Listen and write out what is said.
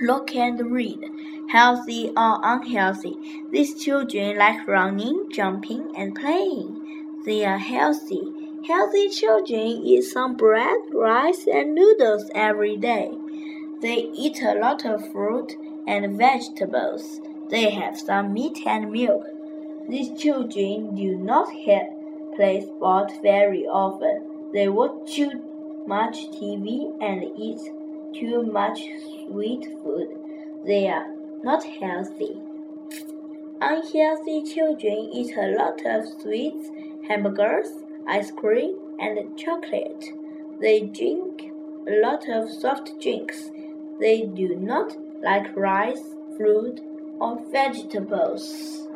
Look and read. Healthy or unhealthy, these children like running, jumping, and playing. They are healthy. Healthy children eat some bread, rice, and noodles every day. They eat a lot of fruit and vegetables. They have some meat and milk. These children do not have, play sport very often. They watch too much TV and eat too much sweet food. They are not healthy. Unhealthy children eat a lot of sweets, hamburgers, ice cream, and chocolate. They drink a lot of soft drinks. They do not like rice, fruit, or vegetables.